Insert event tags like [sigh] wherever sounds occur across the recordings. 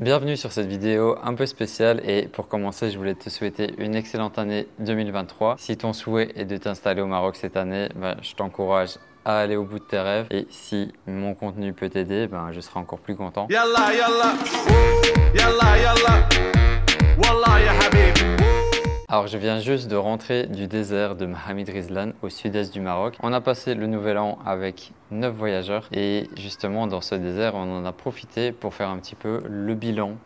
Bienvenue sur cette vidéo un peu spéciale et pour commencer je voulais te souhaiter une excellente année 2023. Si ton souhait est de t'installer au Maroc cette année, ben, je t'encourage à aller au bout de tes rêves et si mon contenu peut t'aider, ben, je serai encore plus content. Alors je viens juste de rentrer du désert de Mohamed Rizlan au sud-est du Maroc. On a passé le nouvel an avec 9 voyageurs et justement dans ce désert on en a profité pour faire un petit peu le bilan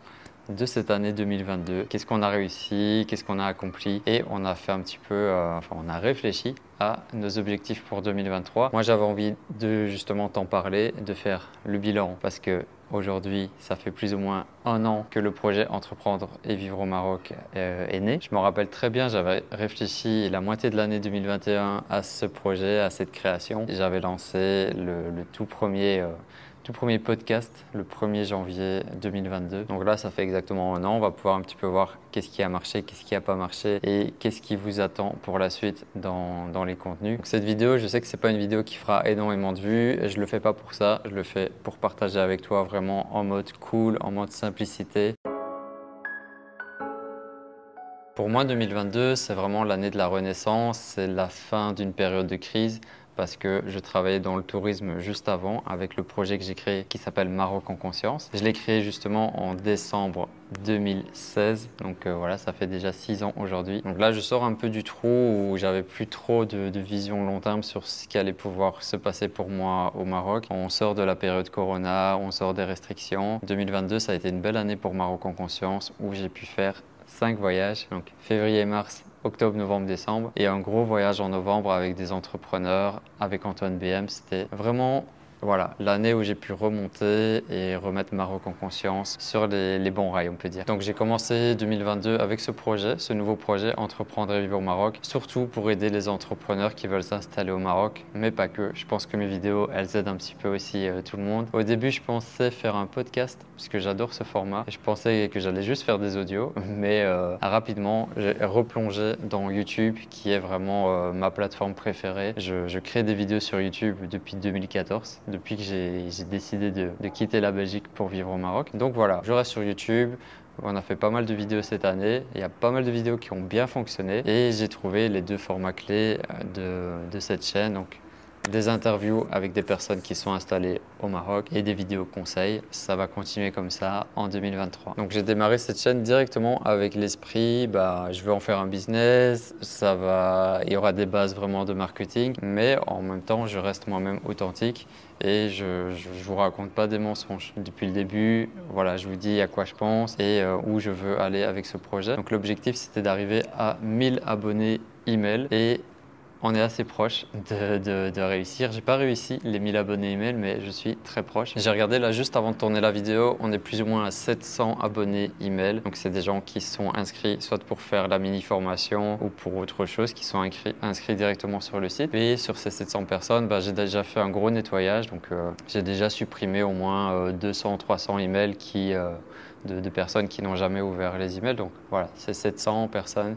de cette année 2022. Qu'est-ce qu'on a réussi, qu'est-ce qu'on a accompli? Et on a fait un petit peu, euh, enfin on a réfléchi à nos objectifs pour 2023. Moi j'avais envie de justement t'en parler, de faire le bilan parce que Aujourd'hui, ça fait plus ou moins un an que le projet Entreprendre et vivre au Maroc euh, est né. Je me rappelle très bien, j'avais réfléchi la moitié de l'année 2021 à ce projet, à cette création. J'avais lancé le, tout premier euh, premier podcast le 1er janvier 2022. Donc là, ça fait exactement un an. On va pouvoir un petit peu voir qu'est-ce qui a marché, qu'est-ce qui n'a pas marché et qu'est-ce qui vous attend pour la suite dans, dans les contenus. Cette vidéo, je sais que c'est pas une vidéo qui fera énormément de vues. Je le fais pas pour ça. Je le fais pour partager avec toi vraiment en mode cool, en mode simplicité. Pour moi, 2022, c'est vraiment l'année de la renaissance, c'est la fin d'une période de crise parce que je travaillais dans le tourisme juste avant avec le projet que j'ai créé qui s'appelle Maroc en conscience. Je l'ai créé justement en décembre 2016, donc euh, voilà, ça fait déjà six ans aujourd'hui. Donc là, je sors un peu du trou où j'avais plus trop de, vision long terme sur ce qui allait pouvoir se passer pour moi au Maroc. On sort de la période Corona, on sort des restrictions. 2022, ça a été une belle année pour Maroc en conscience où j'ai pu faire cinq voyages, donc février-mars octobre, novembre, décembre. Et un gros voyage en novembre avec des entrepreneurs, avec Antoine BM. C'était vraiment voilà, l'année où j'ai pu remonter et remettre Maroc en conscience sur les, bons rails, on peut dire. Donc j'ai commencé 2022 avec ce projet, ce nouveau projet Entreprendre et vivre au Maroc, surtout pour aider les entrepreneurs qui veulent s'installer au Maroc, mais pas que. Je pense que mes vidéos, elles aident un petit peu aussi euh, tout le monde. Au début, je pensais faire un podcast, parce que j'adore ce format. je pensais que j'allais juste faire des audios, [laughs] mais euh, rapidement, j'ai replongé dans YouTube, qui est vraiment euh, ma plateforme préférée. Je crée des vidéos sur YouTube depuis 2014 depuis que j'ai décidé de, quitter la Belgique pour vivre au Maroc. Donc voilà, je reste sur YouTube. On a fait pas mal de vidéos cette année. Il y a pas mal de vidéos qui ont bien fonctionné et j'ai trouvé les deux formats clés euh, de, cette chaîne. Des interviews avec des personnes qui sont installées au Maroc et des vidéos conseils. Ça va continuer comme ça en 2023. Donc j'ai démarré cette chaîne directement avec l'esprit, bah, je veux en faire un business, ça va, il y aura des bases vraiment de marketing, mais en même temps je reste moi-même authentique et je ne vous raconte pas des mensonges. Depuis le début, voilà, je vous dis à quoi je pense et euh, où je veux aller avec ce projet. Donc l'objectif c'était d'arriver à 1000 abonnés email et on est assez proche de, de, de réussir. J'ai pas réussi les 1000 abonnés email, mais je suis très proche. J'ai regardé là juste avant de tourner la vidéo, on est plus ou moins à 700 abonnés email. Donc c'est des gens qui sont inscrits soit pour faire la mini formation ou pour autre chose, qui sont inscrits, directement sur le site. Et sur ces 700 personnes, bah, j'ai déjà fait un gros nettoyage. Donc euh, j'ai déjà supprimé au moins 200-300 euh, emails qui, euh, de, de personnes qui n'ont jamais ouvert les emails. Donc voilà, c'est 700 personnes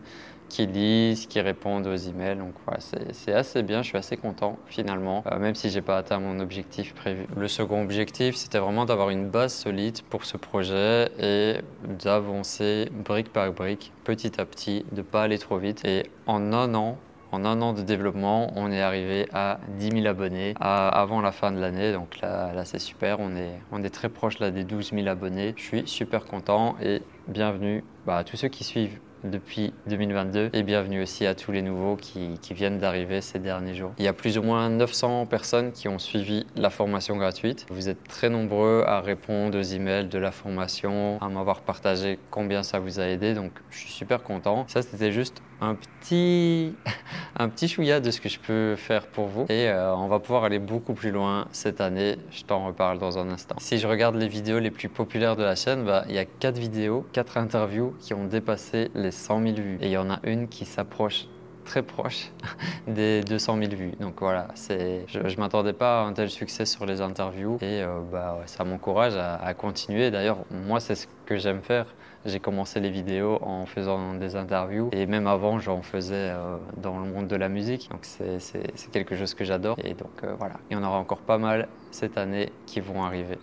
qui lisent, qui répondent aux emails. Donc voilà, c'est assez bien, je suis assez content finalement, euh, même si j'ai pas atteint mon objectif prévu. Le second objectif, c'était vraiment d'avoir une base solide pour ce projet et d'avancer brique par brique, petit à petit, de pas aller trop vite. Et en un an, en un an de développement, on est arrivé à 10 000 abonnés avant la fin de l'année. Donc là, là c'est super. On est, on est très proche là, des 12 000 abonnés. Je suis super content et bienvenue bah, à tous ceux qui suivent depuis 2022 et bienvenue aussi à tous les nouveaux qui, viennent d'arriver ces derniers jours. Il y a plus ou moins 900 personnes qui ont suivi la formation gratuite. Vous êtes très nombreux à répondre aux emails de la formation, à m'avoir partagé combien ça vous a aidé, donc je suis super content. Ça, c'était juste un petit, [laughs] un petit chouïa de ce que je peux faire pour vous et euh, on va pouvoir aller beaucoup plus loin cette année. Je t'en reparle dans un instant. Si je regarde les vidéos les plus populaires de la chaîne, bah, il y a 4 vidéos, 4 interviews qui ont dépassé les 100 000 vues. Et il y en a une qui s'approche très proche [laughs] des 200 000 vues. Donc voilà, je ne m'attendais pas à un tel succès sur les interviews et euh, bah, ça m'encourage à, continuer. D'ailleurs, moi, c'est ce que j'aime faire. J'ai commencé les vidéos en faisant des interviews et même avant, j'en faisais euh, dans le monde de la musique. Donc c'est quelque chose que j'adore et donc euh, voilà, il y en aura encore pas mal cette année qui vont arriver.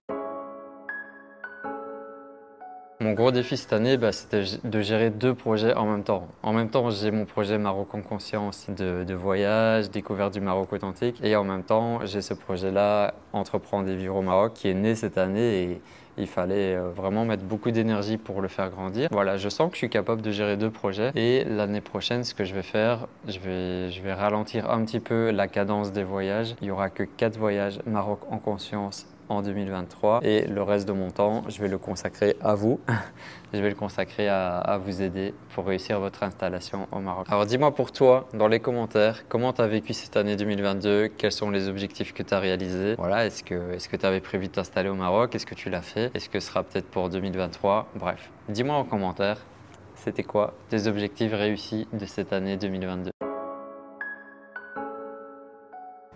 Mon gros défi cette année, bah, c'était de gérer deux projets en même temps. En même temps, j'ai mon projet Maroc en conscience de, voyage, découverte du Maroc authentique. Et en même temps, j'ai ce projet-là, Entreprendre des vivre au Maroc, qui est né cette année et il fallait euh, vraiment mettre beaucoup d'énergie pour le faire grandir. Voilà, je sens que je suis capable de gérer deux projets. Et l'année prochaine, ce que je vais faire, je vais, je vais ralentir un petit peu la cadence des voyages. Il n'y aura que quatre voyages Maroc en conscience en 2023 et le reste de mon temps, je vais le consacrer à vous. [laughs] je vais le consacrer à, vous aider pour réussir votre installation au Maroc. Alors dis-moi pour toi dans les commentaires comment tu as vécu cette année 2022, quels sont les objectifs que tu as réalisés? Voilà, est-ce que tu avais prévu de t'installer au Maroc? Est-ce que tu l'as fait? Est-ce que ce sera peut-être pour 2023 Bref, dis-moi en commentaire c'était quoi tes objectifs réussis de cette année 2022.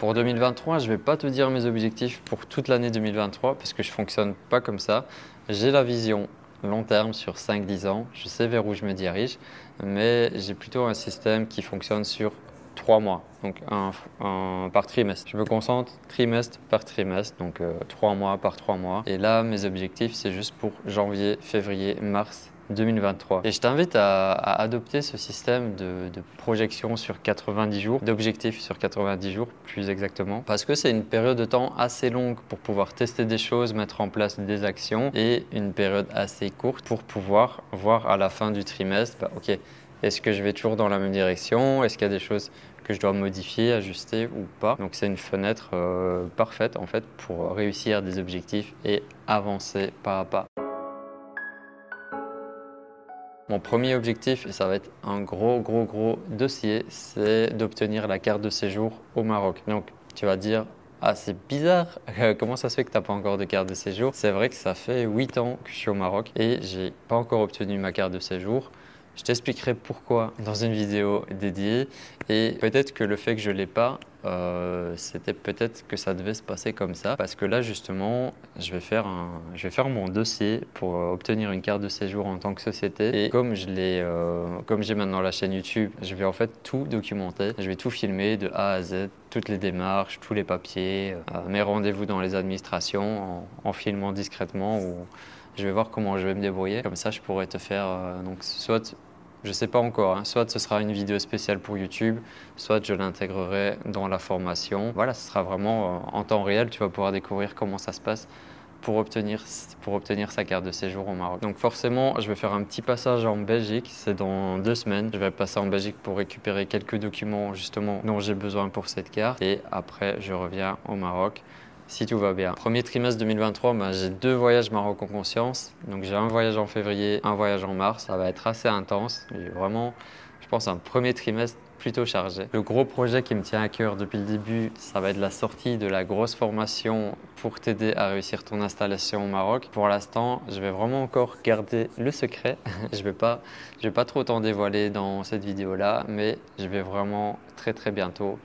Pour 2023, je ne vais pas te dire mes objectifs pour toute l'année 2023 parce que je ne fonctionne pas comme ça. J'ai la vision long terme sur 5-10 ans, je sais vers où je me dirige, mais j'ai plutôt un système qui fonctionne sur 3 mois, donc un, par trimestre. Je me concentre trimestre par trimestre, donc 3 euh, mois par 3 mois. Et là, mes objectifs, c'est juste pour janvier, février, mars 2023. Et je t'invite à, adopter ce système de, projection sur 90 jours, d'objectifs sur 90 jours plus exactement, parce que c'est une période de temps assez longue pour pouvoir tester des choses, mettre en place des actions, et une période assez courte pour pouvoir voir à la fin du trimestre, bah, ok, est-ce que je vais toujours dans la même direction? Est-ce qu'il y a des choses que je dois modifier, ajuster ou pas? Donc c'est une fenêtre euh, parfaite en fait pour réussir des objectifs et avancer pas à pas. Mon premier objectif, et ça va être un gros, gros, gros dossier, c'est d'obtenir la carte de séjour au Maroc. Donc, tu vas dire, ah, c'est bizarre, comment ça se fait que tu n'as pas encore de carte de séjour? C'est vrai que ça fait 8 ans que je suis au Maroc et j'ai pas encore obtenu ma carte de séjour. Je t'expliquerai pourquoi dans une vidéo dédiée. Et peut-être que le fait que je ne l'ai pas, euh, c'était peut-être que ça devait se passer comme ça. Parce que là justement je vais faire, un, je vais faire mon dossier pour euh, obtenir une carte de séjour en tant que société. Et comme je euh, j'ai maintenant la chaîne YouTube, je vais en fait tout documenter, je vais tout filmer de A à Z, toutes les démarches, tous les papiers, mes rendez-vous dans les administrations en, en filmant discrètement ou je vais voir comment je vais me débrouiller. Comme ça, je pourrais te faire euh, donc soit je sais pas encore, hein, soit ce sera une vidéo spéciale pour YouTube, soit je l'intégrerai dans la formation. Voilà, ce sera vraiment euh, en temps réel, tu vas pouvoir découvrir comment ça se passe pour obtenir, pour obtenir sa carte de séjour au Maroc. Donc forcément, je vais faire un petit passage en Belgique, c'est dans deux semaines. Je vais passer en Belgique pour récupérer quelques documents justement dont j'ai besoin pour cette carte et après je reviens au Maroc si tout va bien. Premier trimestre 2023, ben, j'ai deux voyages Maroc en conscience. Donc j'ai un voyage en février, un voyage en mars. Ça va être assez intense. Et vraiment, je pense un premier trimestre plutôt chargé. Le gros projet qui me tient à cœur depuis le début, ça va être la sortie de la grosse formation pour t'aider à réussir ton installation au Maroc. Pour l'instant, je vais vraiment encore garder le secret. [laughs] je vais vais pas trop t'en dévoiler dans cette vidéo là, mais je vais vraiment très très bientôt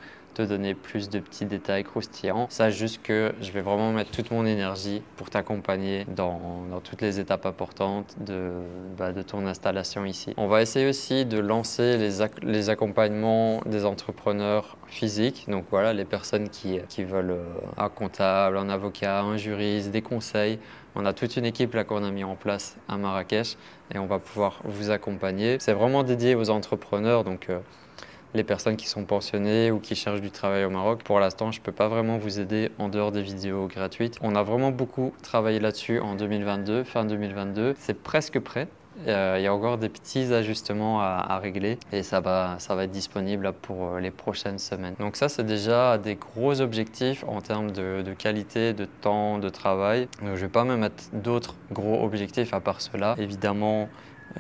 donner plus de petits détails croustillants. Sache juste que je vais vraiment mettre toute mon énergie pour t'accompagner dans, toutes les étapes importantes de, bah, de ton installation ici. On va essayer aussi de lancer les, les accompagnements des entrepreneurs physiques. Donc voilà, les personnes qui, qui veulent euh, un comptable, un avocat, un juriste, des conseils. On a toute une équipe là qu'on a mis en place à Marrakech et on va pouvoir vous accompagner. C'est vraiment dédié aux entrepreneurs, donc euh, les personnes qui sont pensionnées ou qui cherchent du travail au Maroc. Pour l'instant, je ne peux pas vraiment vous aider en dehors des vidéos gratuites. On a vraiment beaucoup travaillé là-dessus en 2022, fin 2022. C'est presque prêt. Euh, il y a encore des petits ajustements à, régler et ça va, ça va être disponible pour euh, les prochaines semaines. Donc ça, c'est déjà des gros objectifs en termes de, qualité, de temps, de travail. Donc, je ne vais pas me mettre d'autres gros objectifs à part cela. Évidemment,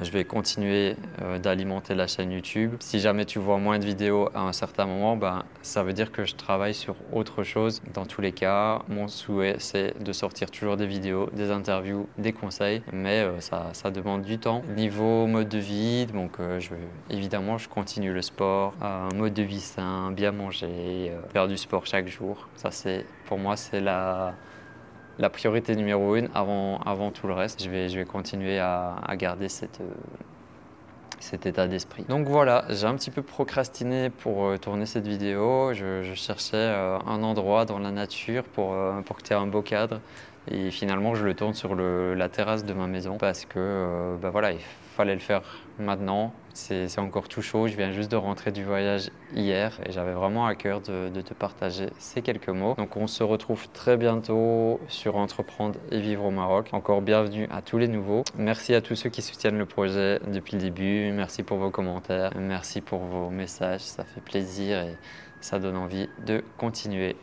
je vais continuer euh, d'alimenter la chaîne YouTube. Si jamais tu vois moins de vidéos à un certain moment, ben, ça veut dire que je travaille sur autre chose. Dans tous les cas, mon souhait, c'est de sortir toujours des vidéos, des interviews, des conseils, mais euh, ça, demande du temps. Niveau mode de vie, donc euh, évidemment, je continue le sport, un mode de vie sain, bien manger, faire du sport chaque jour. Pour moi, c'est la la priorité numéro une avant, avant tout le reste. Je vais, je vais continuer à, garder cette, euh, cet état d'esprit. Donc voilà, j'ai un petit peu procrastiné pour euh, tourner cette vidéo. Je, cherchais euh, un endroit dans la nature pour, pour que tu aies un beau cadre Et finalement, je le tourne sur la terrasse de ma maison parce que euh, bah voilà, il fallait le faire maintenant. C'est encore tout chaud. Je viens juste de rentrer du voyage hier et j'avais vraiment à cœur de, de, te partager ces quelques mots. Donc, on se retrouve très bientôt sur Entreprendre et Vivre au Maroc. Encore bienvenue à tous les nouveaux. Merci à tous ceux qui soutiennent le projet depuis le début. Merci pour vos commentaires. Merci pour vos messages. Ça fait plaisir et ça donne envie de continuer.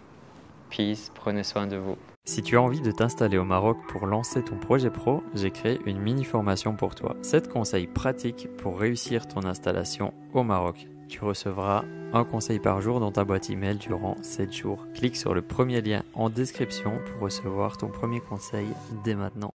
Peace. Prenez soin de vous. Si tu as envie de t'installer au Maroc pour lancer ton projet pro, j'ai créé une mini formation pour toi. 7 conseils pratiques pour réussir ton installation au Maroc. Tu recevras un conseil par jour dans ta boîte email durant 7 jours. Clique sur le premier lien en description pour recevoir ton premier conseil dès maintenant.